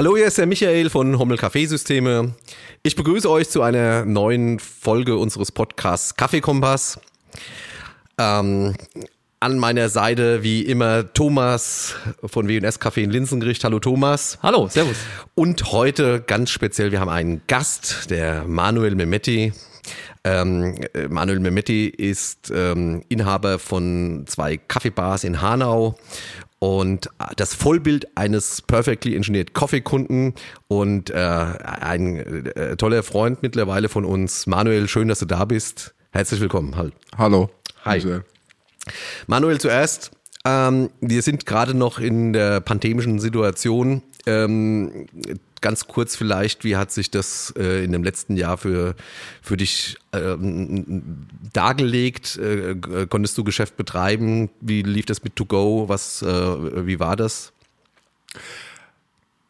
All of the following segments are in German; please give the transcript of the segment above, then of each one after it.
Hallo, hier ist der Michael von Hommel Kaffeesysteme. Ich begrüße euch zu einer neuen Folge unseres Podcasts Kaffeekompass. Ähm, an meiner Seite wie immer Thomas von W&S Kaffee in Linsengericht. Hallo Thomas. Hallo, servus. Und heute ganz speziell, wir haben einen Gast, der Manuel Memetti. Ähm, Manuel Memetti ist ähm, Inhaber von zwei Kaffeebars in Hanau und das Vollbild eines perfectly engineered Coffee Kunden und äh, ein äh, toller Freund mittlerweile von uns. Manuel, schön, dass du da bist. Herzlich willkommen. Halt. Hallo. Hi. Manuel zuerst. Ähm, wir sind gerade noch in der pandemischen Situation. Ähm, ganz kurz vielleicht, wie hat sich das äh, in dem letzten Jahr für, für dich ähm, dargelegt? Äh, konntest du Geschäft betreiben? Wie lief das mit To Go? Was, äh, wie war das?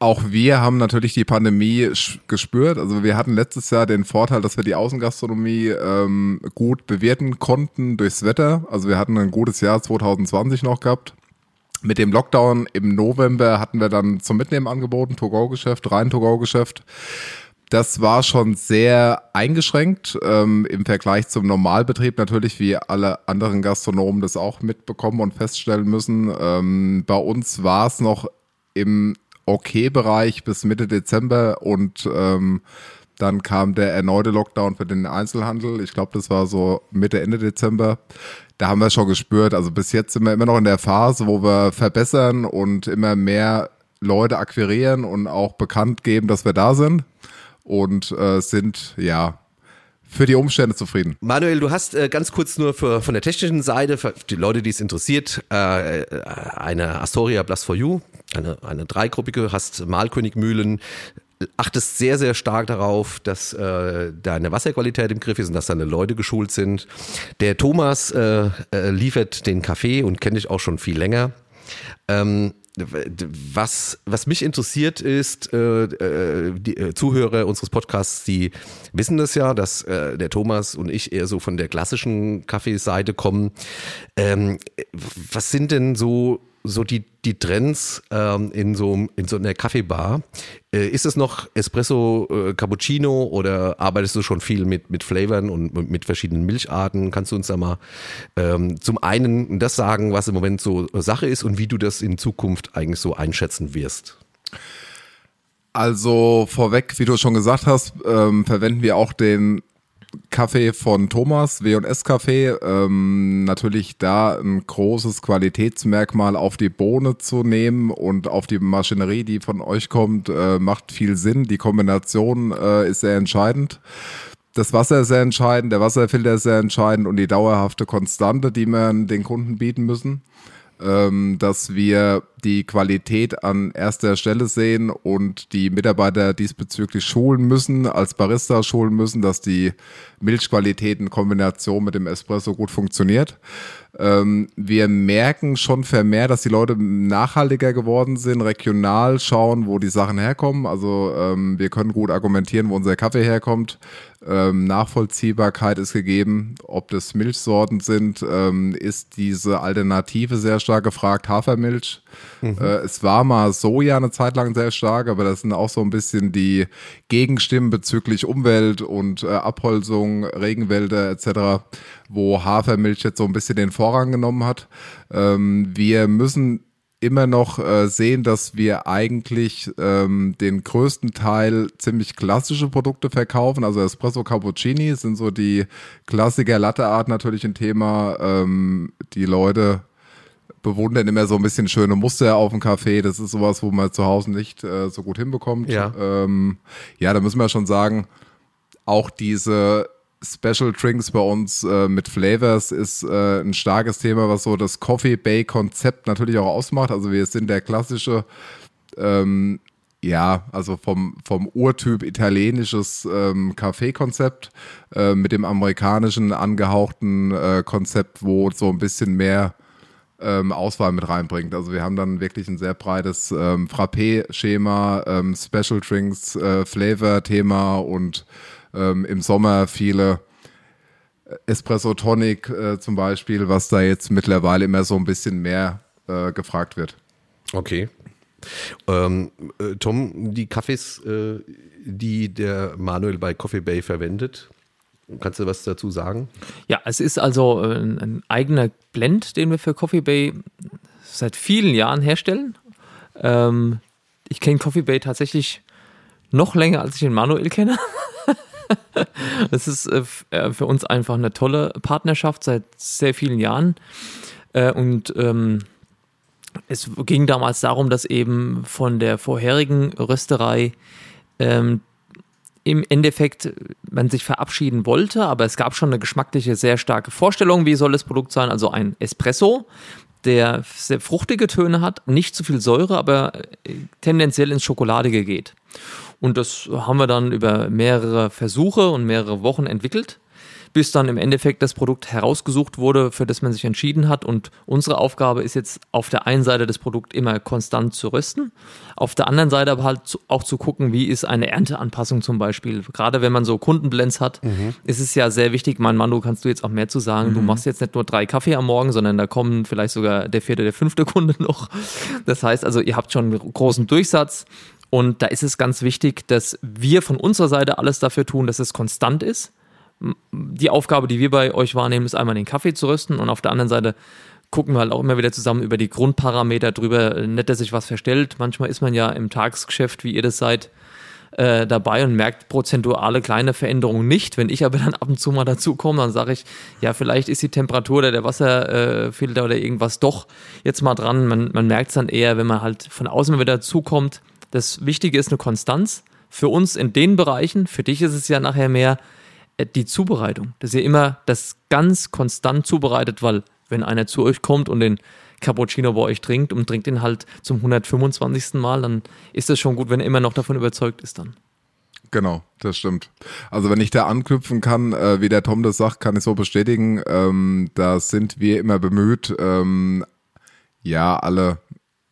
Auch wir haben natürlich die Pandemie gespürt. Also wir hatten letztes Jahr den Vorteil, dass wir die Außengastronomie ähm, gut bewerten konnten durchs Wetter. Also wir hatten ein gutes Jahr 2020 noch gehabt. Mit dem Lockdown im November hatten wir dann zum Mitnehmen angeboten, To-Go-Geschäft, rein To-Go-Geschäft. Das war schon sehr eingeschränkt ähm, im Vergleich zum Normalbetrieb natürlich, wie alle anderen Gastronomen das auch mitbekommen und feststellen müssen. Ähm, bei uns war es noch im Okay-Bereich bis Mitte Dezember und ähm, dann kam der erneute Lockdown für den Einzelhandel. Ich glaube, das war so Mitte, Ende Dezember da haben wir schon gespürt. Also bis jetzt sind wir immer noch in der Phase, wo wir verbessern und immer mehr Leute akquirieren und auch bekannt geben, dass wir da sind und äh, sind ja für die Umstände zufrieden. Manuel, du hast äh, ganz kurz nur für, von der technischen Seite, für die Leute, die es interessiert, äh, eine Astoria Blast for You, eine, eine dreigruppige, hast Malkönigmühlen, achtest sehr, sehr stark darauf, dass äh, deine Wasserqualität im Griff ist und dass deine Leute geschult sind. Der Thomas äh, äh, liefert den Kaffee und kenne ich auch schon viel länger. Ähm, was, was mich interessiert ist, äh, äh, die äh, Zuhörer unseres Podcasts, die wissen das ja, dass äh, der Thomas und ich eher so von der klassischen Kaffeeseite kommen. Ähm, was sind denn so so die, die Trends ähm, in, so, in so einer Kaffeebar. Äh, ist es noch Espresso, äh, Cappuccino oder arbeitest du schon viel mit, mit Flavoren und mit verschiedenen Milcharten? Kannst du uns da mal ähm, zum einen das sagen, was im Moment so Sache ist und wie du das in Zukunft eigentlich so einschätzen wirst? Also vorweg, wie du schon gesagt hast, ähm, verwenden wir auch den Kaffee von Thomas, W&S Kaffee, ähm, natürlich da ein großes Qualitätsmerkmal auf die Bohne zu nehmen und auf die Maschinerie, die von euch kommt, äh, macht viel Sinn. Die Kombination äh, ist sehr entscheidend. Das Wasser ist sehr entscheidend, der Wasserfilter ist sehr entscheidend und die dauerhafte Konstante, die wir den Kunden bieten müssen ähm, dass wir die Qualität an erster Stelle sehen und die Mitarbeiter diesbezüglich schulen müssen, als Barista schulen müssen, dass die Milchqualität in Kombination mit dem Espresso gut funktioniert. Ähm, wir merken schon vermehrt, dass die Leute nachhaltiger geworden sind, regional schauen, wo die Sachen herkommen. Also ähm, wir können gut argumentieren, wo unser Kaffee herkommt. Ähm, Nachvollziehbarkeit ist gegeben. Ob das Milchsorten sind, ähm, ist diese Alternative sehr stark gefragt. Hafermilch. Mhm. Äh, es war mal Soja eine Zeit lang sehr stark, aber das sind auch so ein bisschen die Gegenstimmen bezüglich Umwelt und äh, Abholzung, Regenwälder etc., wo Hafermilch jetzt so ein bisschen den Vorrang genommen hat. Ähm, wir müssen immer noch äh, sehen, dass wir eigentlich ähm, den größten Teil ziemlich klassische Produkte verkaufen. Also Espresso Cappuccini sind so die Klassiker Latte Art natürlich ein Thema. Ähm, die Leute bewundern immer so ein bisschen schöne Muster auf dem Kaffee. Das ist sowas, wo man zu Hause nicht äh, so gut hinbekommt. Ja. Ähm, ja, da müssen wir schon sagen, auch diese Special Drinks bei uns äh, mit Flavors ist äh, ein starkes Thema, was so das Coffee Bay Konzept natürlich auch ausmacht. Also wir sind der klassische, ähm, ja, also vom, vom Urtyp italienisches ähm, Kaffee-Konzept äh, mit dem amerikanischen angehauchten äh, Konzept, wo so ein bisschen mehr ähm, Auswahl mit reinbringt. Also wir haben dann wirklich ein sehr breites ähm, Frappé-Schema, ähm, Special Drinks, äh, Flavor-Thema und ähm, im Sommer viele äh, Espresso Tonic äh, zum Beispiel, was da jetzt mittlerweile immer so ein bisschen mehr äh, gefragt wird. Okay. Ähm, äh, Tom, die Kaffees, äh, die der Manuel bei Coffee Bay verwendet, kannst du was dazu sagen? Ja, es ist also äh, ein, ein eigener Blend, den wir für Coffee Bay seit vielen Jahren herstellen. Ähm, ich kenne Coffee Bay tatsächlich noch länger, als ich den Manuel kenne. Es ist äh, äh, für uns einfach eine tolle Partnerschaft seit sehr vielen Jahren. Äh, und ähm, es ging damals darum, dass eben von der vorherigen Rösterei ähm, im Endeffekt man sich verabschieden wollte, aber es gab schon eine geschmackliche, sehr starke Vorstellung, wie soll das Produkt sein. Also ein Espresso, der sehr fruchtige Töne hat, nicht zu viel Säure, aber tendenziell ins Schokoladige geht. Und das haben wir dann über mehrere Versuche und mehrere Wochen entwickelt, bis dann im Endeffekt das Produkt herausgesucht wurde, für das man sich entschieden hat. Und unsere Aufgabe ist jetzt auf der einen Seite das Produkt immer konstant zu rösten, auf der anderen Seite aber halt auch zu gucken, wie ist eine Ernteanpassung zum Beispiel. Gerade wenn man so Kundenblends hat, mhm. ist es ja sehr wichtig, mein Mann, du kannst du jetzt auch mehr zu sagen, mhm. du machst jetzt nicht nur drei Kaffee am Morgen, sondern da kommen vielleicht sogar der vierte, der fünfte Kunde noch. Das heißt also, ihr habt schon einen großen Durchsatz und da ist es ganz wichtig, dass wir von unserer Seite alles dafür tun, dass es konstant ist. Die Aufgabe, die wir bei euch wahrnehmen, ist einmal den Kaffee zu rösten und auf der anderen Seite gucken wir halt auch immer wieder zusammen über die Grundparameter drüber. Nicht, dass sich was verstellt. Manchmal ist man ja im Tagesgeschäft, wie ihr das seid, äh, dabei und merkt prozentuale kleine Veränderungen nicht. Wenn ich aber dann ab und zu mal dazu komme, dann sage ich, ja, vielleicht ist die Temperatur oder der Wasserfilter oder irgendwas doch jetzt mal dran. Man, man merkt es dann eher, wenn man halt von außen wieder dazukommt. Das Wichtige ist eine Konstanz. Für uns in den Bereichen, für dich ist es ja nachher mehr äh, die Zubereitung, dass ihr immer das ganz konstant zubereitet, weil wenn einer zu euch kommt und den Cappuccino bei euch trinkt und trinkt ihn halt zum 125. Mal, dann ist es schon gut, wenn er immer noch davon überzeugt ist dann. Genau, das stimmt. Also wenn ich da anknüpfen kann, äh, wie der Tom das sagt, kann ich so bestätigen. Ähm, da sind wir immer bemüht, ähm, ja, alle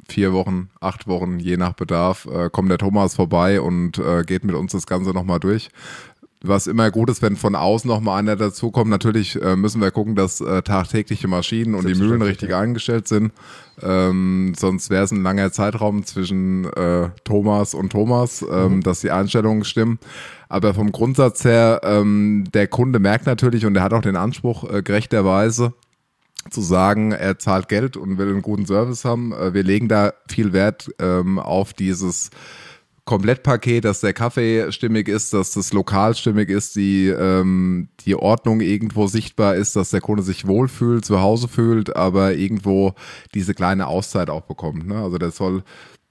vier Wochen, acht Wochen, je nach Bedarf, äh, kommt der Thomas vorbei und äh, geht mit uns das Ganze nochmal durch. Was immer gut ist, wenn von außen nochmal einer dazukommt. Natürlich äh, müssen wir gucken, dass äh, tagtägliche Maschinen und die Mühlen richtig ja. eingestellt sind. Ähm, sonst wäre es ein langer Zeitraum zwischen äh, Thomas und Thomas, ähm, mhm. dass die Einstellungen stimmen. Aber vom Grundsatz her, ähm, der Kunde merkt natürlich und er hat auch den Anspruch, äh, gerechterweise, zu sagen, er zahlt Geld und will einen guten Service haben. Äh, wir legen da viel Wert ähm, auf dieses Komplettpaket, dass der Kaffee stimmig ist, dass das Lokal stimmig ist, die, ähm, die Ordnung irgendwo sichtbar ist, dass der Kunde sich wohlfühlt, zu Hause fühlt, aber irgendwo diese kleine Auszeit auch bekommt. Ne? Also der soll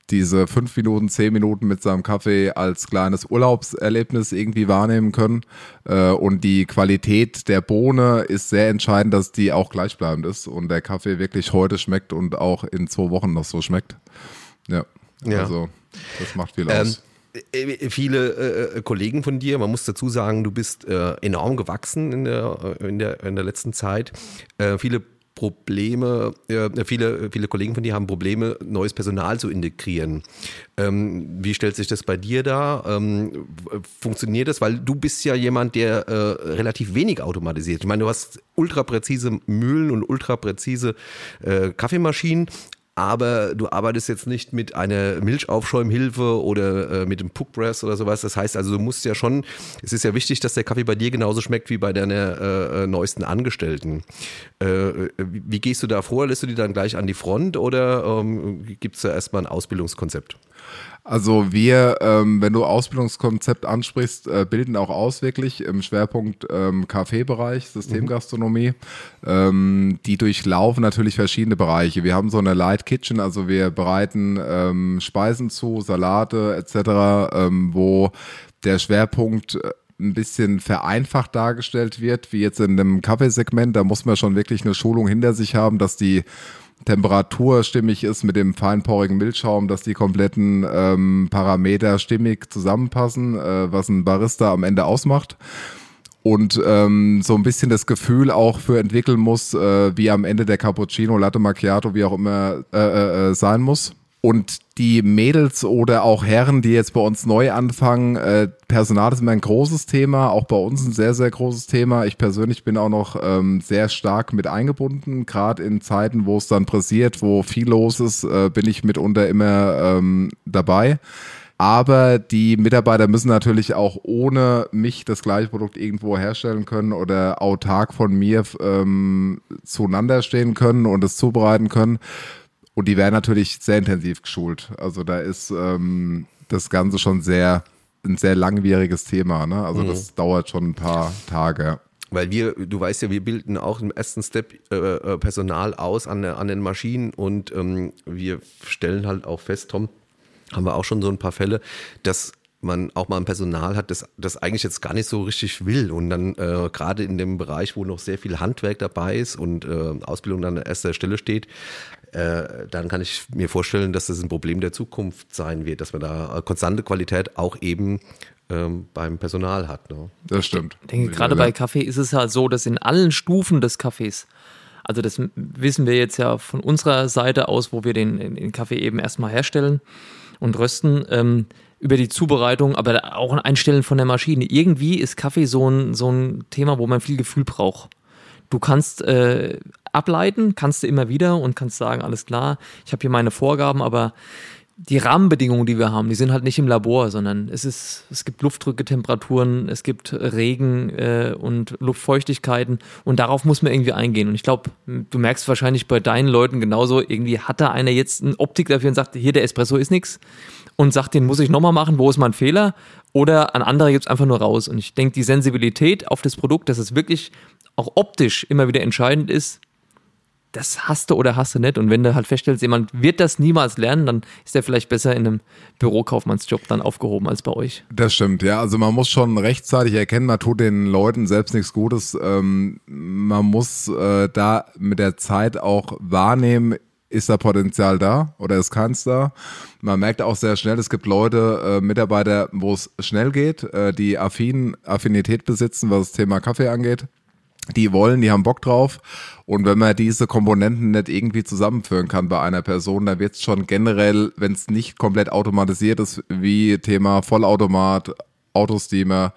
diese fünf Minuten, zehn Minuten mit seinem Kaffee als kleines Urlaubserlebnis irgendwie wahrnehmen können. Äh, und die Qualität der Bohne ist sehr entscheidend, dass die auch gleichbleibend ist und der Kaffee wirklich heute schmeckt und auch in zwei Wochen noch so schmeckt. Ja, ja. also das macht viel ähm, aus. Äh, viele äh, Kollegen von dir, man muss dazu sagen, du bist äh, enorm gewachsen in der, in der, in der letzten Zeit. Äh, viele Probleme, äh, viele, viele Kollegen von dir haben Probleme, neues Personal zu integrieren. Ähm, wie stellt sich das bei dir dar? Ähm, funktioniert das? Weil du bist ja jemand, der äh, relativ wenig automatisiert. Ich meine, du hast ultrapräzise Mühlen und ultrapräzise äh, Kaffeemaschinen, aber du arbeitest jetzt nicht mit einer Milchaufschäumhilfe oder äh, mit dem Puckpress oder sowas. Das heißt also, du musst ja schon, es ist ja wichtig, dass der Kaffee bei dir genauso schmeckt wie bei deiner äh, äh neuesten Angestellten. Äh, wie gehst du da vor? Lässt du die dann gleich an die Front oder ähm, gibt es da erstmal ein Ausbildungskonzept? Also wir, ähm, wenn du Ausbildungskonzept ansprichst, äh, bilden auch aus wirklich im Schwerpunkt ähm, Kaffeebereich, Systemgastronomie. Mhm. Ähm, die durchlaufen natürlich verschiedene Bereiche. Wir haben so eine Light Kitchen, also wir bereiten ähm, Speisen zu, Salate etc., ähm, wo der Schwerpunkt äh, ein bisschen vereinfacht dargestellt wird, wie jetzt in einem Kaffeesegment. Da muss man schon wirklich eine Schulung hinter sich haben, dass die Temperatur stimmig ist mit dem feinporigen Milchschaum, dass die kompletten ähm, Parameter stimmig zusammenpassen, äh, was ein Barista am Ende ausmacht. Und ähm, so ein bisschen das Gefühl auch für entwickeln muss, äh, wie am Ende der Cappuccino, Latte Macchiato, wie auch immer äh, äh, äh sein muss. Und die Mädels oder auch Herren, die jetzt bei uns neu anfangen, äh, Personal ist immer ein großes Thema, auch bei uns ein sehr, sehr großes Thema. Ich persönlich bin auch noch ähm, sehr stark mit eingebunden, gerade in Zeiten, wo es dann pressiert, wo viel los ist, äh, bin ich mitunter immer ähm, dabei. Aber die Mitarbeiter müssen natürlich auch ohne mich das gleiche Produkt irgendwo herstellen können oder autark von mir ähm, zueinander stehen können und es zubereiten können. Und die werden natürlich sehr intensiv geschult. Also da ist ähm, das Ganze schon sehr ein sehr langwieriges Thema. Ne? Also mhm. das dauert schon ein paar Tage. Weil wir, du weißt ja, wir bilden auch im ersten Step äh, äh Personal aus an, an den Maschinen und ähm, wir stellen halt auch fest, Tom, haben wir auch schon so ein paar Fälle, dass man auch mal ein Personal hat, das, das eigentlich jetzt gar nicht so richtig will. Und dann äh, gerade in dem Bereich, wo noch sehr viel Handwerk dabei ist und äh, Ausbildung an erster Stelle steht, äh, dann kann ich mir vorstellen, dass das ein Problem der Zukunft sein wird, dass man da konstante Qualität auch eben ähm, beim Personal hat. Ne? Das stimmt. Ich denke, gerade bei Kaffee ist es halt so, dass in allen Stufen des Kaffees, also das wissen wir jetzt ja von unserer Seite aus, wo wir den, den Kaffee eben erstmal herstellen und rösten, ähm, über die Zubereitung, aber auch ein Einstellen von der Maschine. Irgendwie ist Kaffee so ein, so ein Thema, wo man viel Gefühl braucht. Du kannst äh, ableiten, kannst du immer wieder und kannst sagen, alles klar, ich habe hier meine Vorgaben, aber die Rahmenbedingungen, die wir haben, die sind halt nicht im Labor, sondern es ist, es gibt Luftdrücke, Temperaturen, es gibt Regen äh, und Luftfeuchtigkeiten und darauf muss man irgendwie eingehen. Und ich glaube, du merkst wahrscheinlich bei deinen Leuten genauso, irgendwie hat da einer jetzt eine Optik dafür und sagt, hier der Espresso ist nichts und sagt, den muss ich nochmal machen, wo ist mein Fehler? Oder an andere gibt es einfach nur raus. Und ich denke, die Sensibilität auf das Produkt, dass es wirklich auch optisch immer wieder entscheidend ist, das hast du oder hast du nicht. Und wenn du halt feststellst, jemand wird das niemals lernen, dann ist er vielleicht besser in einem Bürokaufmannsjob dann aufgehoben als bei euch. Das stimmt, ja. Also man muss schon rechtzeitig erkennen, man tut den Leuten selbst nichts Gutes. Ähm, man muss äh, da mit der Zeit auch wahrnehmen, ist da Potenzial da oder ist keins da? Man merkt auch sehr schnell, es gibt Leute, äh, Mitarbeiter, wo es schnell geht, äh, die affin, Affinität besitzen, was das Thema Kaffee angeht die wollen, die haben Bock drauf. Und wenn man diese Komponenten nicht irgendwie zusammenführen kann bei einer Person, dann wird es schon generell, wenn es nicht komplett automatisiert ist, wie Thema Vollautomat, Autosteamer,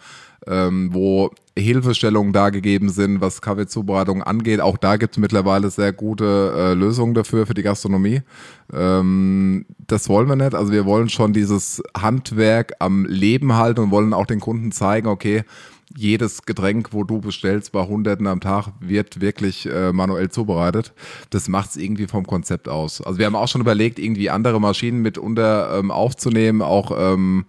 ähm, wo Hilfestellungen da gegeben sind, was Kaffeezubereitung angeht. Auch da gibt es mittlerweile sehr gute äh, Lösungen dafür, für die Gastronomie. Ähm, das wollen wir nicht. Also wir wollen schon dieses Handwerk am Leben halten und wollen auch den Kunden zeigen, okay, jedes Getränk, wo du bestellst, bei Hunderten am Tag, wird wirklich äh, manuell zubereitet. Das macht es irgendwie vom Konzept aus. Also wir haben auch schon überlegt, irgendwie andere Maschinen mit unter ähm, aufzunehmen, auch ähm,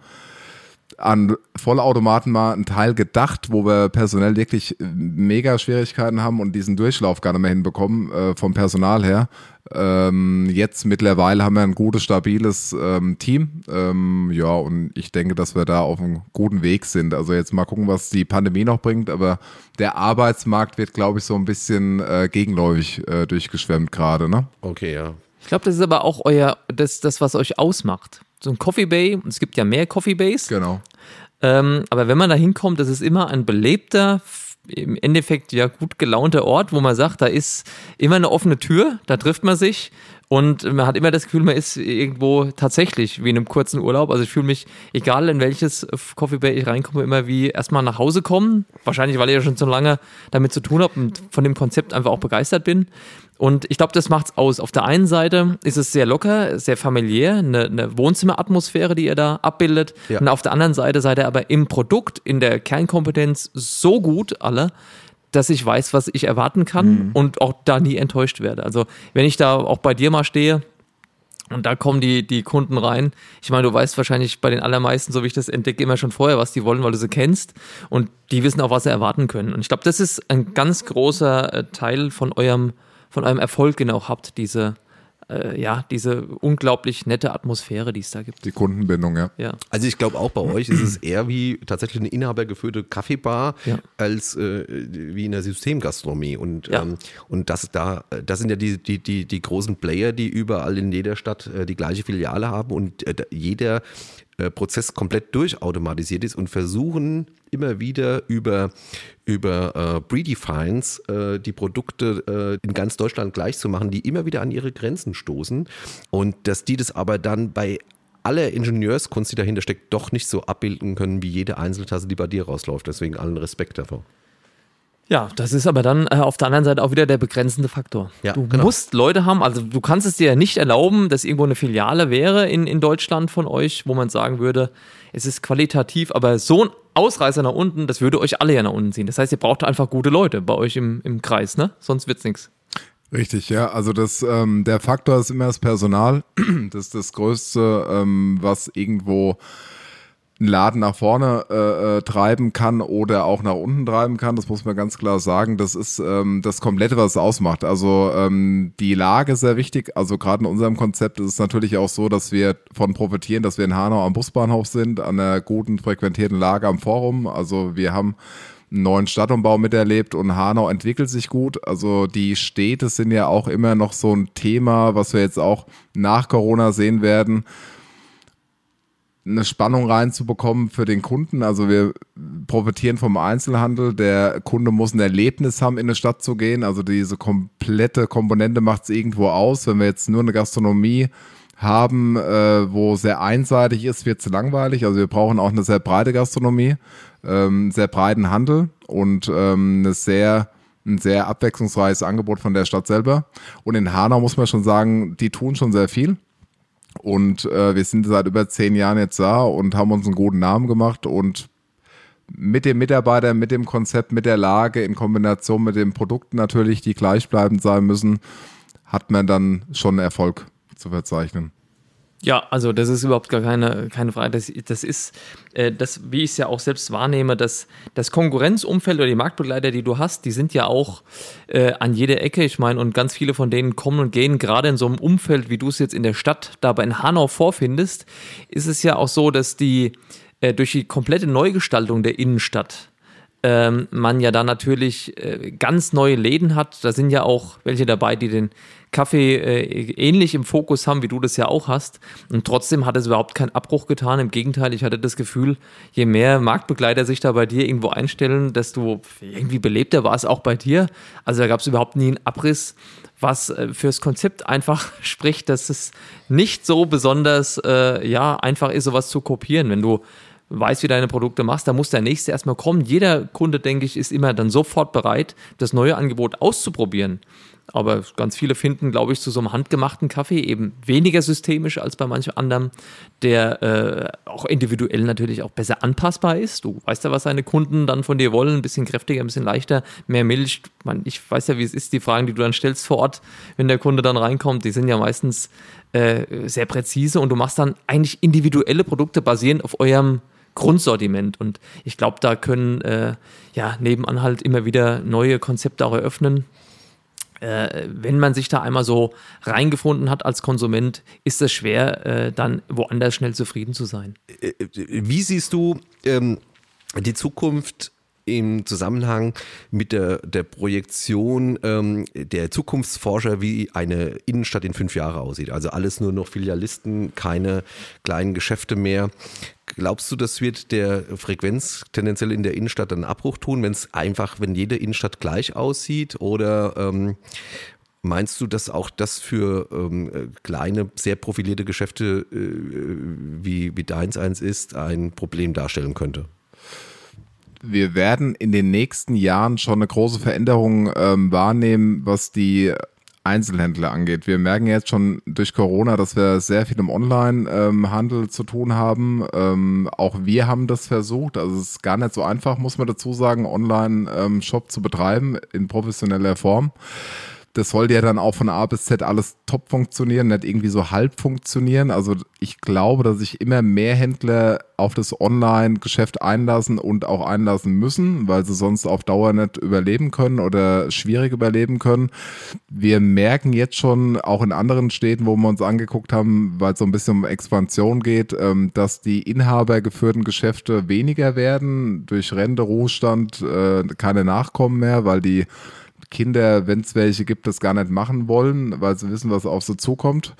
an Vollautomaten mal einen Teil gedacht, wo wir personell wirklich mega Schwierigkeiten haben und diesen Durchlauf gar nicht mehr hinbekommen äh, vom Personal her. Ähm, jetzt mittlerweile haben wir ein gutes, stabiles ähm, Team. Ähm, ja, und ich denke, dass wir da auf einem guten Weg sind. Also jetzt mal gucken, was die Pandemie noch bringt, aber der Arbeitsmarkt wird, glaube ich, so ein bisschen äh, gegenläufig äh, durchgeschwemmt gerade, ne? Okay, ja. Ich glaube, das ist aber auch euer, das, das, was euch ausmacht. So ein Coffee Bay, und es gibt ja mehr Coffee Bays. Genau. Ähm, aber wenn man da hinkommt, das ist immer ein belebter, im Endeffekt ja gut gelaunter Ort, wo man sagt, da ist immer eine offene Tür, da trifft man sich und man hat immer das Gefühl, man ist irgendwo tatsächlich wie in einem kurzen Urlaub. Also ich fühle mich, egal in welches Coffee Bay ich reinkomme, immer wie erstmal nach Hause kommen. Wahrscheinlich, weil ich ja schon so lange damit zu tun habe und von dem Konzept einfach auch begeistert bin. Und ich glaube, das macht's aus. Auf der einen Seite ist es sehr locker, sehr familiär, eine, eine Wohnzimmeratmosphäre, die ihr da abbildet. Ja. Und auf der anderen Seite seid ihr aber im Produkt, in der Kernkompetenz so gut alle, dass ich weiß, was ich erwarten kann mhm. und auch da nie enttäuscht werde. Also wenn ich da auch bei dir mal stehe, und da kommen die, die Kunden rein. Ich meine, du weißt wahrscheinlich bei den allermeisten, so wie ich das entdecke, immer schon vorher, was die wollen, weil du sie kennst. Und die wissen auch, was sie erwarten können. Und ich glaube, das ist ein ganz großer äh, Teil von eurem von eurem Erfolg genau habt, diese, äh, ja, diese unglaublich nette Atmosphäre, die es da gibt. Die Kundenbindung, ja. ja. Also ich glaube auch bei euch ist es eher wie tatsächlich eine inhabergeführte Kaffeebar ja. als äh, wie in der Systemgastronomie. Und, ja. ähm, und das da, das sind ja die, die, die, die großen Player, die überall in jeder Stadt äh, die gleiche Filiale haben und äh, jeder Prozess komplett durchautomatisiert ist und versuchen immer wieder über, über äh, Predefines äh, die Produkte äh, in ganz Deutschland gleich zu machen, die immer wieder an ihre Grenzen stoßen und dass die das aber dann bei aller Ingenieurskunst, die dahinter steckt, doch nicht so abbilden können wie jede Einzeltasse, die bei dir rausläuft. Deswegen allen Respekt davor. Ja, das ist aber dann äh, auf der anderen Seite auch wieder der begrenzende Faktor. Ja, du genau. musst Leute haben, also du kannst es dir ja nicht erlauben, dass irgendwo eine Filiale wäre in, in Deutschland von euch, wo man sagen würde, es ist qualitativ, aber so ein Ausreißer nach unten, das würde euch alle ja nach unten ziehen. Das heißt, ihr braucht einfach gute Leute bei euch im, im Kreis, ne? Sonst wird's nichts. Richtig, ja. Also das, ähm, der Faktor ist immer das Personal. Das ist das Größte, ähm, was irgendwo einen Laden nach vorne äh, äh, treiben kann oder auch nach unten treiben kann. Das muss man ganz klar sagen. Das ist ähm, das Komplette, was es ausmacht. Also ähm, die Lage ist sehr wichtig. Also gerade in unserem Konzept ist es natürlich auch so, dass wir von profitieren, dass wir in Hanau am Busbahnhof sind, an einer guten frequentierten Lage am Forum. Also wir haben einen neuen Stadtumbau miterlebt und Hanau entwickelt sich gut. Also die Städte sind ja auch immer noch so ein Thema, was wir jetzt auch nach Corona sehen werden eine Spannung reinzubekommen für den Kunden. Also wir profitieren vom Einzelhandel. Der Kunde muss ein Erlebnis haben, in eine Stadt zu gehen. Also diese komplette Komponente macht es irgendwo aus. Wenn wir jetzt nur eine Gastronomie haben, äh, wo sehr einseitig ist, wird es langweilig. Also wir brauchen auch eine sehr breite Gastronomie, ähm, sehr breiten Handel und ähm, eine sehr ein sehr abwechslungsreiches Angebot von der Stadt selber. Und in Hanau muss man schon sagen, die tun schon sehr viel. Und äh, wir sind seit über zehn Jahren jetzt da und haben uns einen guten Namen gemacht und mit dem Mitarbeiter, mit dem Konzept, mit der Lage in Kombination mit den Produkten natürlich, die gleichbleibend sein müssen, hat man dann schon Erfolg zu verzeichnen. Ja, also das ist überhaupt gar keine, keine Frage. Das, das ist, äh, das, wie ich es ja auch selbst wahrnehme, dass das Konkurrenzumfeld oder die Marktbegleiter, die du hast, die sind ja auch äh, an jeder Ecke. Ich meine, und ganz viele von denen kommen und gehen gerade in so einem Umfeld, wie du es jetzt in der Stadt, dabei in Hanau vorfindest, ist es ja auch so, dass die äh, durch die komplette Neugestaltung der Innenstadt ähm, man ja da natürlich äh, ganz neue Läden hat. Da sind ja auch welche dabei, die den Kaffee äh, ähnlich im Fokus haben, wie du das ja auch hast. Und trotzdem hat es überhaupt keinen Abbruch getan. Im Gegenteil, ich hatte das Gefühl, je mehr Marktbegleiter sich da bei dir irgendwo einstellen, desto irgendwie belebter war es auch bei dir. Also da gab es überhaupt nie einen Abriss, was äh, fürs Konzept einfach spricht, dass es nicht so besonders äh, ja einfach ist, sowas zu kopieren. Wenn du weißt, wie deine Produkte machst, da muss der nächste erstmal kommen. Jeder Kunde, denke ich, ist immer dann sofort bereit, das neue Angebot auszuprobieren. Aber ganz viele finden, glaube ich, zu so einem handgemachten Kaffee eben weniger systemisch als bei manchem anderen, der äh, auch individuell natürlich auch besser anpassbar ist. Du weißt ja, was deine Kunden dann von dir wollen, ein bisschen kräftiger, ein bisschen leichter, mehr Milch. Man, ich weiß ja, wie es ist, die Fragen, die du dann stellst vor Ort, wenn der Kunde dann reinkommt, die sind ja meistens äh, sehr präzise und du machst dann eigentlich individuelle Produkte basierend auf eurem Grundsortiment. Und ich glaube, da können äh, ja nebenan halt immer wieder neue Konzepte auch eröffnen. Äh, wenn man sich da einmal so reingefunden hat als Konsument, ist es schwer, äh, dann woanders schnell zufrieden zu sein. Äh, wie siehst du ähm, die Zukunft im Zusammenhang mit der, der Projektion ähm, der Zukunftsforscher, wie eine Innenstadt in fünf Jahren aussieht. Also alles nur noch Filialisten, keine kleinen Geschäfte mehr. Glaubst du, das wird der Frequenz tendenziell in der Innenstadt einen Abbruch tun, wenn es einfach, wenn jede Innenstadt gleich aussieht? Oder ähm, meinst du, dass auch das für ähm, kleine, sehr profilierte Geschäfte äh, wie, wie deins eins ist, ein Problem darstellen könnte? wir werden in den nächsten Jahren schon eine große Veränderung ähm, wahrnehmen, was die Einzelhändler angeht. Wir merken jetzt schon durch Corona, dass wir sehr viel im Online-Handel ähm, zu tun haben. Ähm, auch wir haben das versucht. Also es ist gar nicht so einfach, muss man dazu sagen, Online-Shop ähm, zu betreiben in professioneller Form das sollte ja dann auch von A bis Z alles top funktionieren, nicht irgendwie so halb funktionieren. Also ich glaube, dass sich immer mehr Händler auf das Online-Geschäft einlassen und auch einlassen müssen, weil sie sonst auf Dauer nicht überleben können oder schwierig überleben können. Wir merken jetzt schon auch in anderen Städten, wo wir uns angeguckt haben, weil es so ein bisschen um Expansion geht, ähm, dass die inhabergeführten Geschäfte weniger werden durch Rente, Ruhestand, äh, keine Nachkommen mehr, weil die Kinder, wenn es welche gibt, das gar nicht machen wollen, weil sie wissen, was auf sie zukommt.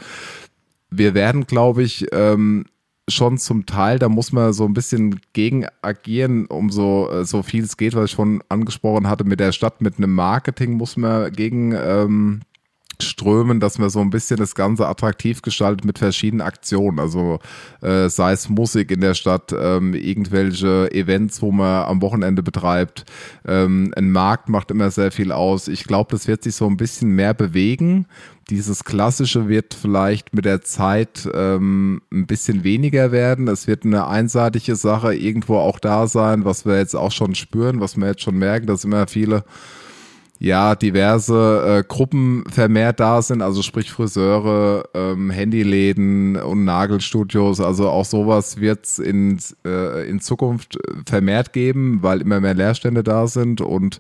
Wir werden, glaube ich, ähm, schon zum Teil, da muss man so ein bisschen gegen agieren, um so, äh, so viel es geht, was ich schon angesprochen hatte, mit der Stadt, mit einem Marketing muss man gegen ähm, strömen, dass man so ein bisschen das Ganze attraktiv gestaltet mit verschiedenen Aktionen. Also äh, sei es Musik in der Stadt, ähm, irgendwelche Events, wo man am Wochenende betreibt. Ähm, ein Markt macht immer sehr viel aus. Ich glaube, das wird sich so ein bisschen mehr bewegen. Dieses Klassische wird vielleicht mit der Zeit ähm, ein bisschen weniger werden. Es wird eine einseitige Sache irgendwo auch da sein, was wir jetzt auch schon spüren, was wir jetzt schon merken, dass immer viele ja, diverse äh, Gruppen vermehrt da sind, also sprich Friseure, ähm, Handyläden und Nagelstudios, also auch sowas wird es in, äh, in Zukunft vermehrt geben, weil immer mehr Leerstände da sind und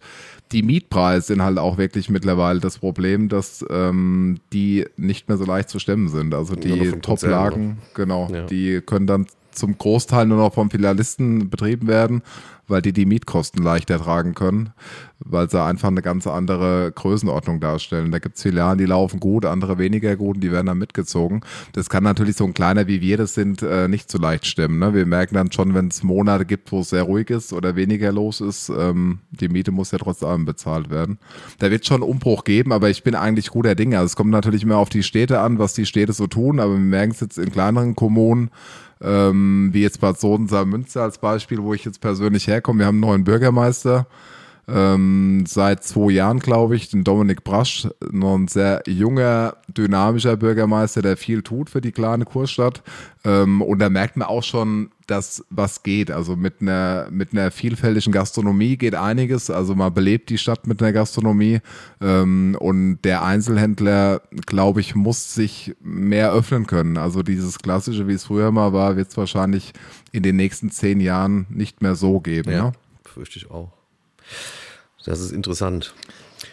die Mietpreise sind halt auch wirklich mittlerweile das Problem, dass ähm, die nicht mehr so leicht zu stemmen sind. Also die Top-Lagen, genau, ja. die können dann zum Großteil nur noch vom Filialisten betrieben werden weil die die Mietkosten leichter tragen können, weil sie einfach eine ganz andere Größenordnung darstellen. Da gibt es Filialen, die laufen gut, andere weniger gut und die werden dann mitgezogen. Das kann natürlich so ein kleiner wie wir das sind äh, nicht so leicht stimmen. Ne? Wir merken dann schon, wenn es Monate gibt, wo es sehr ruhig ist oder weniger los ist, ähm, die Miete muss ja trotzdem bezahlt werden. Da wird schon Umbruch geben, aber ich bin eigentlich guter Dinge. Also es kommt natürlich immer auf die Städte an, was die Städte so tun, aber wir merken es jetzt in kleineren Kommunen, ähm, wie jetzt Bad Sodenser Münster als Beispiel, wo ich jetzt persönlich herkomme. Wir haben einen neuen Bürgermeister, ähm, seit zwei Jahren, glaube ich, den Dominik Brasch, noch ein sehr junger, dynamischer Bürgermeister, der viel tut für die kleine Kurstadt. Ähm, und da merkt man auch schon, dass was geht. Also mit einer, mit einer vielfältigen Gastronomie geht einiges. Also man belebt die Stadt mit einer Gastronomie. Ähm, und der Einzelhändler, glaube ich, muss sich mehr öffnen können. Also dieses Klassische, wie es früher mal war, wird es wahrscheinlich in den nächsten zehn Jahren nicht mehr so geben. Ja, ne? fürchte ich auch. Das ist interessant.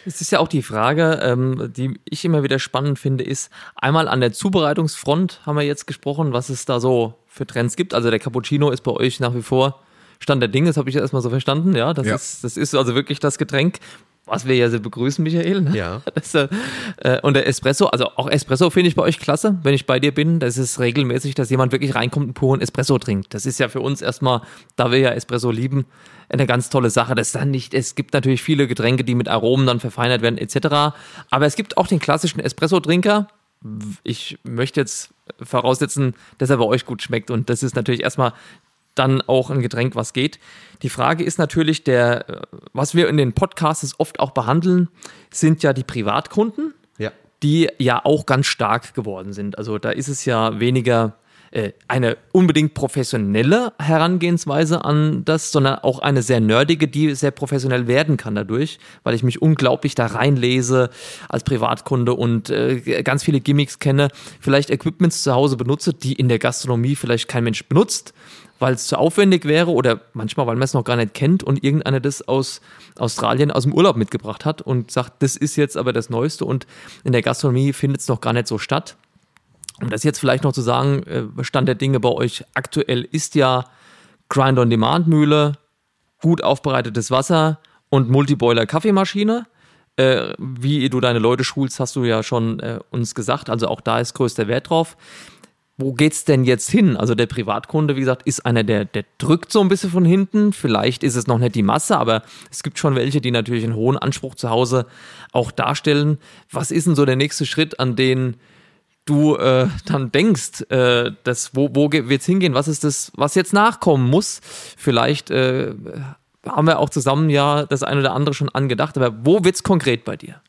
Es ist ja auch die Frage, ähm, die ich immer wieder spannend finde, ist einmal an der Zubereitungsfront haben wir jetzt gesprochen, was es da so für Trends gibt. Also der Cappuccino ist bei euch nach wie vor Stand der Dinge, das habe ich erstmal so verstanden, ja. Das, ja. Ist, das ist also wirklich das Getränk, was wir ja sehr begrüßen, Michael. Ne? Ja. Das, äh, und der Espresso, also auch Espresso finde ich bei euch klasse, wenn ich bei dir bin. Das ist regelmäßig, dass jemand wirklich reinkommt und puren Espresso trinkt. Das ist ja für uns erstmal, da wir ja Espresso lieben, eine ganz tolle Sache. Das dann nicht, es gibt natürlich viele Getränke, die mit Aromen dann verfeinert werden, etc. Aber es gibt auch den klassischen Espresso-Trinker. Ich möchte jetzt voraussetzen, dass er bei euch gut schmeckt. Und das ist natürlich erstmal dann auch ein Getränk, was geht. Die Frage ist natürlich, der, was wir in den Podcasts oft auch behandeln, sind ja die Privatkunden, ja. die ja auch ganz stark geworden sind. Also da ist es ja weniger eine unbedingt professionelle Herangehensweise an das, sondern auch eine sehr nerdige, die sehr professionell werden kann dadurch, weil ich mich unglaublich da reinlese als Privatkunde und äh, ganz viele Gimmicks kenne, vielleicht Equipments zu Hause benutze, die in der Gastronomie vielleicht kein Mensch benutzt, weil es zu aufwendig wäre oder manchmal, weil man es noch gar nicht kennt und irgendeiner das aus Australien aus dem Urlaub mitgebracht hat und sagt, das ist jetzt aber das Neueste und in der Gastronomie findet es noch gar nicht so statt. Um das jetzt vielleicht noch zu sagen, äh, Stand der Dinge bei euch aktuell ist ja Grind-on-Demand-Mühle, gut aufbereitetes Wasser und Multiboiler-Kaffeemaschine. Äh, wie du deine Leute schulst, hast du ja schon äh, uns gesagt. Also auch da ist größter Wert drauf. Wo geht's denn jetzt hin? Also der Privatkunde, wie gesagt, ist einer, der, der drückt so ein bisschen von hinten. Vielleicht ist es noch nicht die Masse, aber es gibt schon welche, die natürlich einen hohen Anspruch zu Hause auch darstellen. Was ist denn so der nächste Schritt, an den du äh, dann denkst, äh, dass, wo, wo wird es hingehen, was ist das, was jetzt nachkommen muss. Vielleicht äh, haben wir auch zusammen ja das eine oder andere schon angedacht, aber wo wird es konkret bei dir?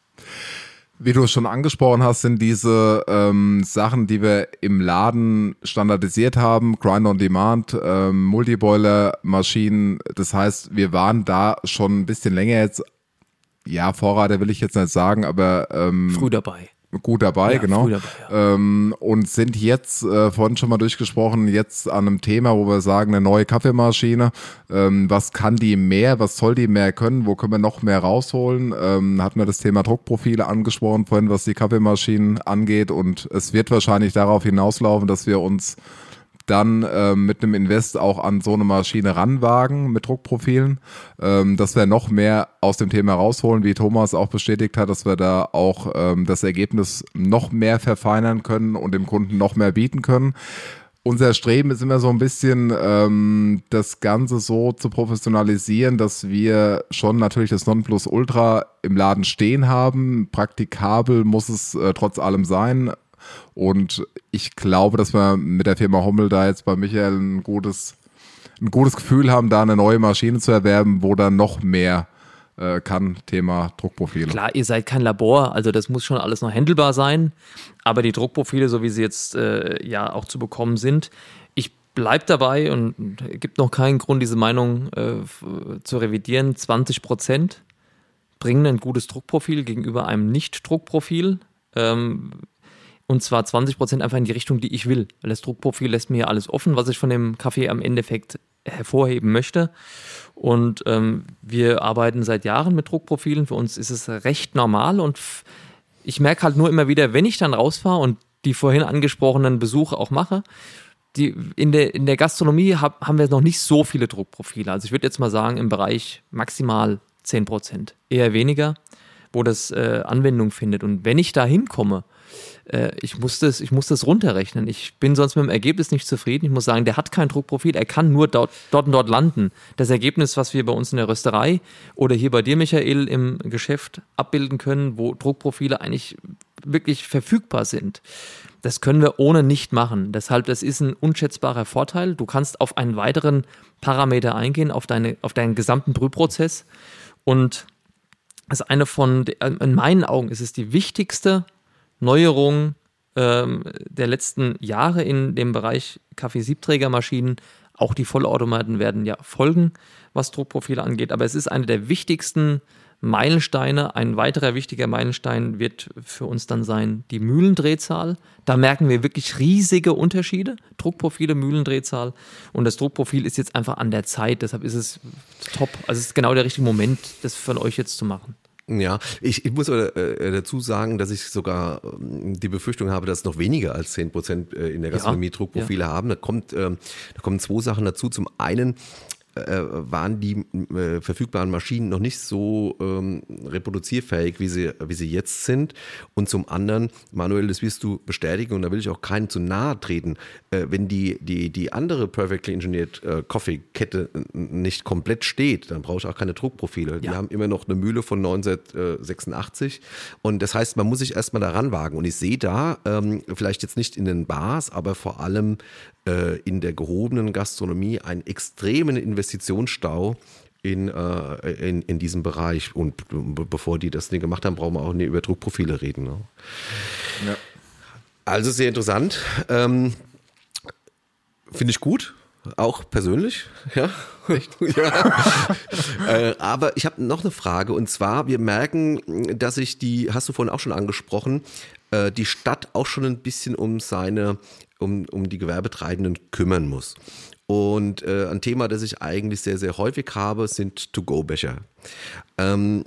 Wie du es schon angesprochen hast, sind diese ähm, Sachen, die wir im Laden standardisiert haben, Grind on Demand, ähm, Multiboiler-Maschinen. Das heißt, wir waren da schon ein bisschen länger jetzt, ja, Vorreiter will ich jetzt nicht sagen, aber ähm, früh dabei gut dabei, ja, genau. Dabei, ja. ähm, und sind jetzt, äh, vorhin schon mal durchgesprochen, jetzt an einem Thema, wo wir sagen, eine neue Kaffeemaschine. Ähm, was kann die mehr? Was soll die mehr können? Wo können wir noch mehr rausholen? Ähm, hatten wir das Thema Druckprofile angesprochen vorhin, was die Kaffeemaschinen angeht. Und es wird wahrscheinlich darauf hinauslaufen, dass wir uns dann äh, mit einem Invest auch an so eine Maschine ranwagen mit Druckprofilen, ähm, dass wir noch mehr aus dem Thema rausholen, wie Thomas auch bestätigt hat, dass wir da auch ähm, das Ergebnis noch mehr verfeinern können und dem Kunden noch mehr bieten können. unser Streben ist immer so ein bisschen, ähm, das Ganze so zu professionalisieren, dass wir schon natürlich das Nonplusultra im Laden stehen haben. Praktikabel muss es äh, trotz allem sein. Und ich glaube, dass wir mit der Firma Hommel da jetzt bei Michael ein gutes, ein gutes Gefühl haben, da eine neue Maschine zu erwerben, wo dann noch mehr äh, kann, Thema Druckprofile. Klar, ihr seid kein Labor, also das muss schon alles noch handelbar sein. Aber die Druckprofile, so wie sie jetzt äh, ja auch zu bekommen sind, ich bleibe dabei und gibt noch keinen Grund, diese Meinung äh, zu revidieren. 20 Prozent bringen ein gutes Druckprofil gegenüber einem Nicht-Druckprofil. Ähm, und zwar 20 Prozent einfach in die Richtung, die ich will. Weil das Druckprofil lässt mir ja alles offen, was ich von dem Kaffee am Endeffekt hervorheben möchte. Und ähm, wir arbeiten seit Jahren mit Druckprofilen. Für uns ist es recht normal und ich merke halt nur immer wieder, wenn ich dann rausfahre und die vorhin angesprochenen Besuche auch mache, die, in, der, in der Gastronomie hab, haben wir noch nicht so viele Druckprofile. Also ich würde jetzt mal sagen, im Bereich maximal 10 Prozent, eher weniger, wo das äh, Anwendung findet. Und wenn ich da hinkomme, äh, ich, muss das, ich muss das runterrechnen. Ich bin sonst mit dem Ergebnis nicht zufrieden. Ich muss sagen, der hat kein Druckprofil, er kann nur dort, dort und dort landen. Das Ergebnis, was wir bei uns in der Rösterei oder hier bei dir, Michael, im Geschäft abbilden können, wo Druckprofile eigentlich wirklich verfügbar sind. Das können wir ohne nicht machen. Deshalb, das ist ein unschätzbarer Vorteil. Du kannst auf einen weiteren Parameter eingehen, auf, deine, auf deinen gesamten Brühprozess. Und das eine von, in meinen Augen ist es die wichtigste Neuerung ähm, der letzten Jahre in dem Bereich Kaffeesiebträgermaschinen. Auch die Vollautomaten werden ja folgen, was Druckprofile angeht. Aber es ist eine der wichtigsten Meilensteine. Ein weiterer wichtiger Meilenstein wird für uns dann sein die Mühlendrehzahl. Da merken wir wirklich riesige Unterschiede. Druckprofile, Mühlendrehzahl. Und das Druckprofil ist jetzt einfach an der Zeit. Deshalb ist es top. Also es ist genau der richtige Moment, das von euch jetzt zu machen. Ja, ich, ich muss aber, äh, dazu sagen, dass ich sogar ähm, die Befürchtung habe, dass noch weniger als zehn Prozent äh, in der Gastronomie ja, Druckprofile ja. haben. Da kommt, ähm, da kommen zwei Sachen dazu. Zum einen äh, waren die äh, verfügbaren Maschinen noch nicht so ähm, reproduzierfähig, wie sie, wie sie jetzt sind. Und zum anderen, Manuel, das wirst du bestätigen und da will ich auch keinen zu nahe treten, äh, wenn die, die, die andere Perfectly Engineered äh, Coffee Kette nicht komplett steht, dann brauche ich auch keine Druckprofile. Ja. Die haben immer noch eine Mühle von 1986 und das heißt, man muss sich erstmal daran wagen. Und ich sehe da, ähm, vielleicht jetzt nicht in den Bars, aber vor allem äh, in der gehobenen Gastronomie einen extremen Investitionsstau in, äh, in, in diesem Bereich. Und bevor die das nicht gemacht haben, brauchen wir auch nicht über Druckprofile reden. Ne? Ja. Also sehr interessant. Ähm, Finde ich gut. Auch persönlich, ja. Echt? ja. äh, aber ich habe noch eine Frage und zwar, wir merken, dass sich die, hast du vorhin auch schon angesprochen, äh, die Stadt auch schon ein bisschen um seine um, um die Gewerbetreibenden kümmern muss. Und äh, ein Thema, das ich eigentlich sehr, sehr häufig habe, sind To-Go-Becher. Ähm,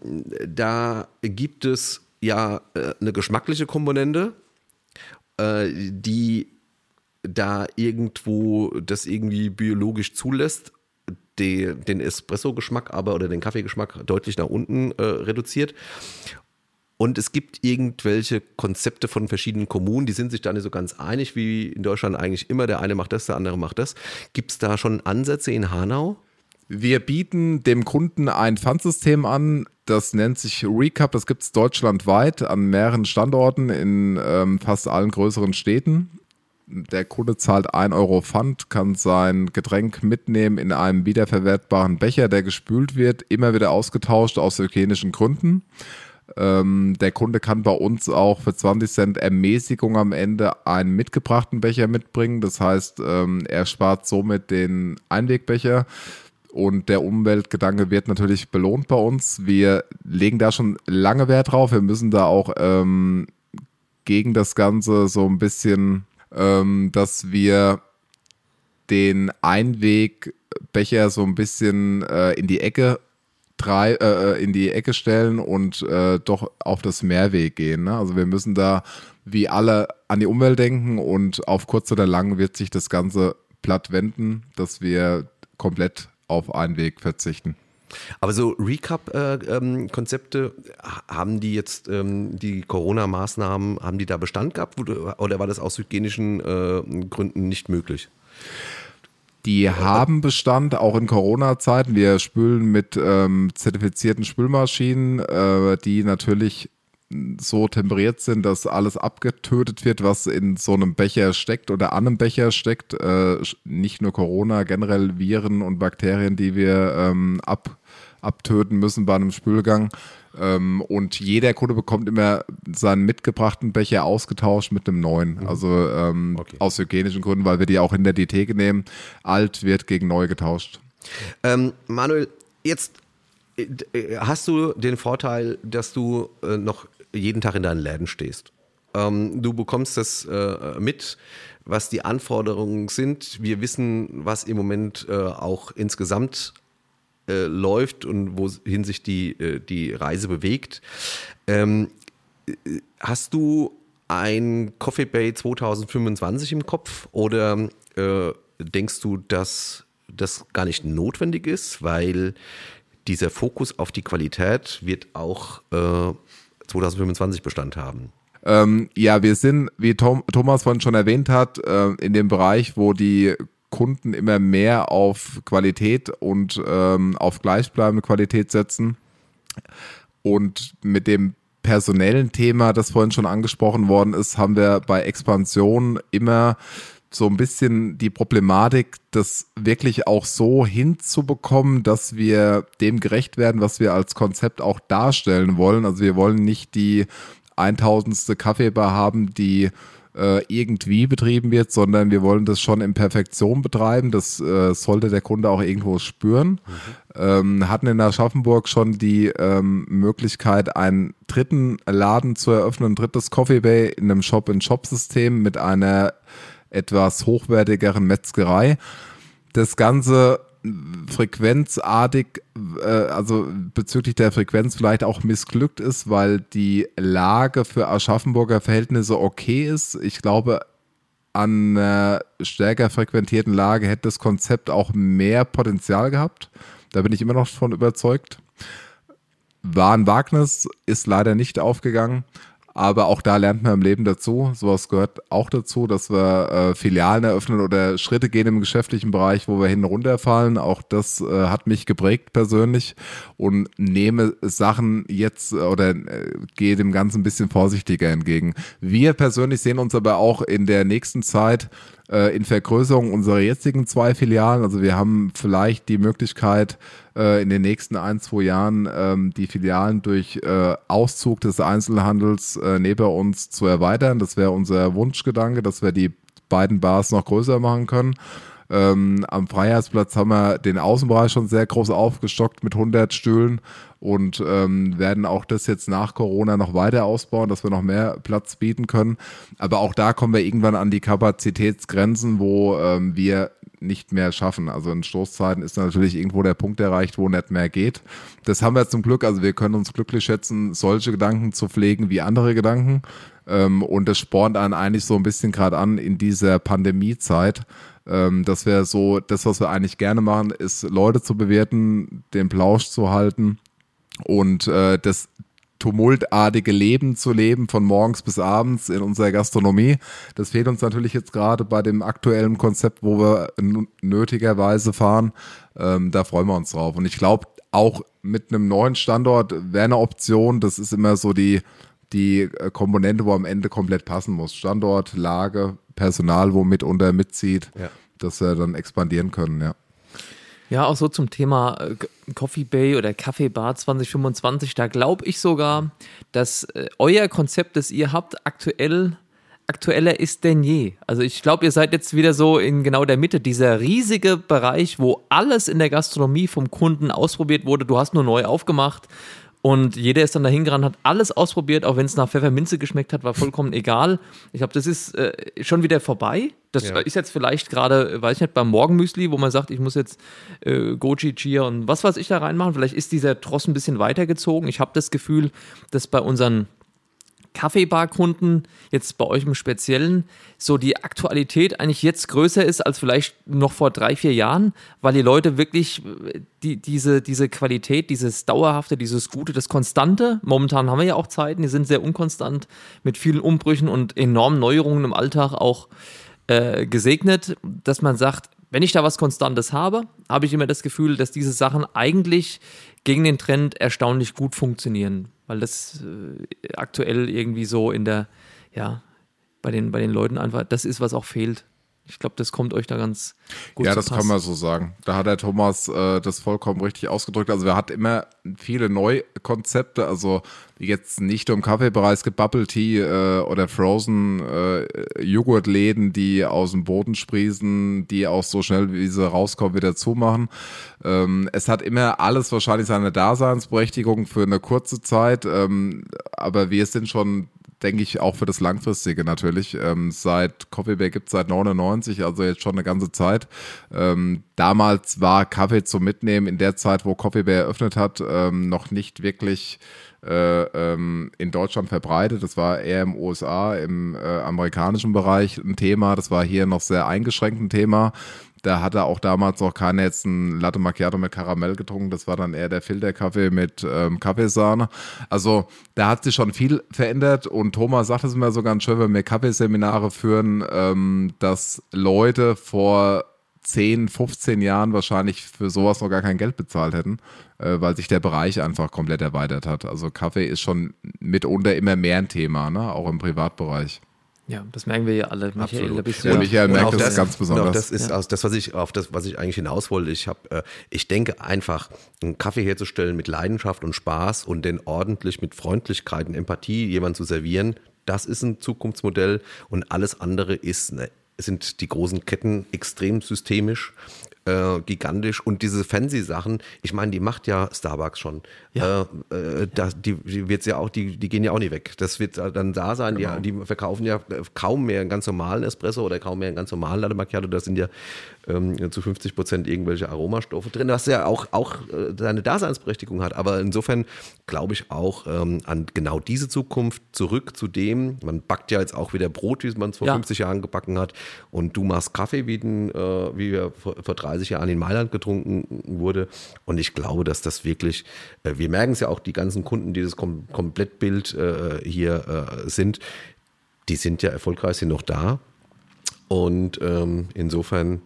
da gibt es ja äh, eine geschmackliche Komponente, äh, die da irgendwo das irgendwie biologisch zulässt, die, den Espresso-Geschmack aber oder den Kaffeegeschmack deutlich nach unten äh, reduziert. Und es gibt irgendwelche Konzepte von verschiedenen Kommunen, die sind sich da nicht so ganz einig, wie in Deutschland eigentlich immer. Der eine macht das, der andere macht das. Gibt es da schon Ansätze in Hanau? Wir bieten dem Kunden ein Pfandsystem an, das nennt sich Recap, das gibt es deutschlandweit an mehreren Standorten in ähm, fast allen größeren Städten. Der Kunde zahlt 1 Euro Pfand, kann sein Getränk mitnehmen in einem wiederverwertbaren Becher, der gespült wird, immer wieder ausgetauscht aus hygienischen Gründen. Ähm, der Kunde kann bei uns auch für 20 Cent Ermäßigung am Ende einen mitgebrachten Becher mitbringen. Das heißt, ähm, er spart somit den Einwegbecher. Und der Umweltgedanke wird natürlich belohnt bei uns. Wir legen da schon lange Wert drauf. Wir müssen da auch ähm, gegen das Ganze so ein bisschen, ähm, dass wir den Einwegbecher so ein bisschen äh, in die Ecke drei, äh, äh, in die Ecke stellen und äh, doch auf das Mehrweg gehen. Ne? Also wir müssen da wie alle an die Umwelt denken und auf kurz oder lang wird sich das Ganze platt wenden, dass wir komplett auf einen Weg verzichten. Aber so Recap-Konzepte, äh, ähm, haben die jetzt ähm, die Corona-Maßnahmen, haben die da Bestand gehabt oder war das aus hygienischen äh, Gründen nicht möglich? Die haben Bestand, auch in Corona-Zeiten. Wir spülen mit ähm, zertifizierten Spülmaschinen, äh, die natürlich so temperiert sind, dass alles abgetötet wird, was in so einem Becher steckt oder an einem Becher steckt. Äh, nicht nur Corona, generell Viren und Bakterien, die wir ähm, ab, abtöten müssen bei einem Spülgang. Ähm, und jeder Kunde bekommt immer seinen mitgebrachten Becher ausgetauscht mit einem neuen. Mhm. Also ähm, okay. aus hygienischen Gründen, weil wir die auch in der Theke nehmen. Alt wird gegen neu getauscht. Ähm, Manuel, jetzt äh, hast du den Vorteil, dass du äh, noch jeden Tag in deinen Läden stehst. Ähm, du bekommst das äh, mit, was die Anforderungen sind. Wir wissen, was im Moment äh, auch insgesamt äh, läuft und wohin sich die, äh, die Reise bewegt. Ähm, äh, hast du ein Coffee Bay 2025 im Kopf oder äh, denkst du, dass das gar nicht notwendig ist, weil dieser Fokus auf die Qualität wird auch äh, 2025 Bestand haben? Ähm, ja, wir sind, wie Tom, Thomas vorhin schon erwähnt hat, äh, in dem Bereich, wo die Kunden immer mehr auf Qualität und ähm, auf gleichbleibende Qualität setzen. Und mit dem personellen Thema, das vorhin schon angesprochen worden ist, haben wir bei Expansion immer so ein bisschen die Problematik, das wirklich auch so hinzubekommen, dass wir dem gerecht werden, was wir als Konzept auch darstellen wollen. Also wir wollen nicht die 1000. Kaffeebar haben, die äh, irgendwie betrieben wird, sondern wir wollen das schon in Perfektion betreiben. Das äh, sollte der Kunde auch irgendwo spüren. Mhm. Ähm, hatten in Aschaffenburg schon die ähm, Möglichkeit, einen dritten Laden zu eröffnen, ein drittes Coffee Bay in einem Shop-in-Shop-System mit einer etwas hochwertigeren Metzgerei. Das Ganze frequenzartig, äh, also bezüglich der Frequenz vielleicht auch missglückt ist, weil die Lage für Aschaffenburger Verhältnisse okay ist. Ich glaube, an einer stärker frequentierten Lage hätte das Konzept auch mehr Potenzial gehabt. Da bin ich immer noch von überzeugt. Waren Wagnis ist leider nicht aufgegangen. Aber auch da lernt man im Leben dazu. Sowas gehört auch dazu, dass wir äh, Filialen eröffnen oder Schritte gehen im geschäftlichen Bereich, wo wir hin runterfallen. Auch das äh, hat mich geprägt persönlich und nehme Sachen jetzt äh, oder äh, gehe dem Ganzen ein bisschen vorsichtiger entgegen. Wir persönlich sehen uns aber auch in der nächsten Zeit äh, in Vergrößerung unserer jetzigen zwei Filialen. Also wir haben vielleicht die Möglichkeit, äh, in den nächsten ein, zwei Jahren ähm, die Filialen durch äh, Auszug des Einzelhandels äh, neben uns zu erweitern. Das wäre unser Wunschgedanke, dass wir die beiden Bars noch größer machen können. Ähm, am Freiheitsplatz haben wir den Außenbereich schon sehr groß aufgestockt mit 100 Stühlen und ähm, werden auch das jetzt nach Corona noch weiter ausbauen, dass wir noch mehr Platz bieten können. Aber auch da kommen wir irgendwann an die Kapazitätsgrenzen, wo ähm, wir nicht mehr schaffen. Also in Stoßzeiten ist natürlich irgendwo der Punkt erreicht, wo nicht mehr geht. Das haben wir zum Glück. Also wir können uns glücklich schätzen, solche Gedanken zu pflegen wie andere Gedanken. Ähm, und das spornt einen eigentlich so ein bisschen gerade an in dieser Pandemiezeit. Ähm, das wäre so, das, was wir eigentlich gerne machen, ist Leute zu bewerten, den Plausch zu halten und äh, das tumultartige Leben zu leben, von morgens bis abends in unserer Gastronomie. Das fehlt uns natürlich jetzt gerade bei dem aktuellen Konzept, wo wir nötigerweise fahren. Ähm, da freuen wir uns drauf. Und ich glaube, auch mit einem neuen Standort wäre eine Option. Das ist immer so die, die äh, Komponente, wo am Ende komplett passen muss. Standort, Lage, Personal, wo mitunter mitzieht, ja. dass wir dann expandieren können, ja. Ja, auch so zum Thema äh, Coffee Bay oder Kaffee Bar 2025, da glaube ich sogar, dass äh, euer Konzept, das ihr habt, aktuell aktueller ist denn je. Also ich glaube, ihr seid jetzt wieder so in genau der Mitte, dieser riesige Bereich, wo alles in der Gastronomie vom Kunden ausprobiert wurde. Du hast nur neu aufgemacht und jeder ist dann dahin gerannt, hat alles ausprobiert, auch wenn es nach Pfefferminze geschmeckt hat, war vollkommen egal. Ich glaube, das ist äh, schon wieder vorbei. Das ja. ist jetzt vielleicht gerade, weiß ich nicht, beim Morgenmüsli, wo man sagt, ich muss jetzt äh, Goji, Chia und was weiß ich da reinmachen. Vielleicht ist dieser Tross ein bisschen weitergezogen. Ich habe das Gefühl, dass bei unseren Kaffeebarkunden, jetzt bei euch im Speziellen, so die Aktualität eigentlich jetzt größer ist als vielleicht noch vor drei, vier Jahren, weil die Leute wirklich die, diese, diese Qualität, dieses Dauerhafte, dieses Gute, das Konstante, momentan haben wir ja auch Zeiten, die sind sehr unkonstant mit vielen Umbrüchen und enormen Neuerungen im Alltag auch äh, gesegnet, dass man sagt, wenn ich da was Konstantes habe, habe ich immer das Gefühl, dass diese Sachen eigentlich gegen den Trend erstaunlich gut funktionieren, weil das äh, aktuell irgendwie so in der, ja, bei den, bei den Leuten einfach, das ist, was auch fehlt. Ich glaube, das kommt euch da ganz gut Ja, das Pass. kann man so sagen. Da hat der Thomas äh, das vollkommen richtig ausgedrückt. Also er hat immer viele Neukonzepte, also jetzt nicht nur im Kaffeebereich, es gibt Bubble Tea äh, oder Frozen äh, Joghurtläden, die aus dem Boden sprießen, die auch so schnell wie sie rauskommen wieder zumachen. Ähm, es hat immer alles wahrscheinlich seine Daseinsberechtigung für eine kurze Zeit, ähm, aber wir sind schon denke ich, auch für das Langfristige natürlich. Ähm, seit Coffee Bay gibt es seit 99, also jetzt schon eine ganze Zeit. Ähm, damals war Kaffee zum Mitnehmen in der Zeit, wo Coffee Bay eröffnet hat, ähm, noch nicht wirklich äh, ähm, in Deutschland verbreitet. Das war eher im USA, im äh, amerikanischen Bereich ein Thema. Das war hier noch sehr eingeschränkt ein Thema. Da hatte auch damals noch keiner jetzt ein Latte Macchiato mit Karamell getrunken. Das war dann eher der Filterkaffee mit ähm, Kaffeesahne. Also da hat sich schon viel verändert. Und Thomas sagt es immer so ganz schön, wenn wir Kaffeeseminare führen, ähm, dass Leute vor 10, 15 Jahren wahrscheinlich für sowas noch gar kein Geld bezahlt hätten, äh, weil sich der Bereich einfach komplett erweitert hat. Also Kaffee ist schon mitunter immer mehr ein Thema, ne? auch im Privatbereich. Ja, das merken wir ja alle. Michael, Absolut. bist Ja, ja. Michael Und merkt auch das, ganz besonders. Genau, das ist aus das, was ich auf das, was ich eigentlich hinaus wollte. Ich habe, äh, ich denke einfach, einen Kaffee herzustellen mit Leidenschaft und Spaß und den ordentlich mit Freundlichkeit und Empathie jemand zu servieren, das ist ein Zukunftsmodell und alles andere ist eine, sind die großen Ketten extrem systemisch. Äh, gigantisch und diese Fancy-Sachen, ich meine, die macht ja Starbucks schon. Ja. Äh, äh, das, die, die wird's ja auch, die, die gehen ja auch nicht weg. Das wird dann da sein. Genau. Die, die verkaufen ja kaum mehr einen ganz normalen Espresso oder kaum mehr einen ganz normalen Latte Macchiato. Da sind ja ähm, zu 50 Prozent irgendwelche Aromastoffe drin, was ja auch, auch äh, seine Daseinsberechtigung hat. Aber insofern glaube ich auch ähm, an genau diese Zukunft zurück zu dem, man backt ja jetzt auch wieder Brot, wie man es vor Ja. 50 Jahren gebacken hat. Und du machst Kaffee, wie, den, äh, wie wir vor, vor 30 Jahren in Mailand getrunken wurde. Und ich glaube, dass das wirklich, äh, wir merken es ja auch, die ganzen Kunden, die das Kom Komplettbild äh, hier äh, sind, die sind ja erfolgreich, sind noch da. Und ähm, insofern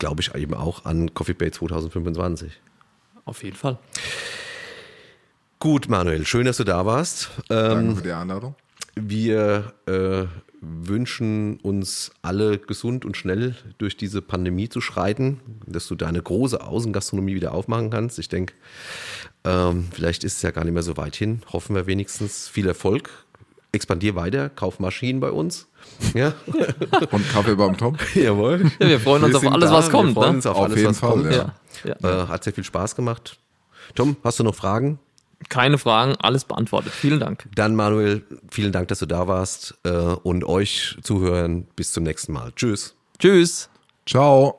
glaube ich eben auch an Coffee Bay 2025. Auf jeden Fall. Gut, Manuel, schön, dass du da warst. Ähm, Danke für die Einladung. wir äh, wünschen uns alle gesund und schnell durch diese Pandemie zu schreiten, dass du deine große Außengastronomie wieder aufmachen kannst. Ich denke, ähm, vielleicht ist es ja gar nicht mehr so weit hin. Hoffen wir wenigstens viel Erfolg. Expandier weiter, kauf Maschinen bei uns. Ja, Und Kaffee beim Tom. jawohl. Ja, wir freuen uns Wir auf alles, da, was kommt. Wir freuen Ne? uns auf, Auf alles, jeden was Fall, kommt. ja. Ja, ja. Äh, hat sehr viel Spaß gemacht. Tom, hast du noch Fragen? Keine Fragen, alles beantwortet. Vielen Dank. Dann Manuel, vielen Dank, dass du da warst äh, und euch zuhören. Bis zum nächsten Mal. Tschüss. Tschüss. Ciao.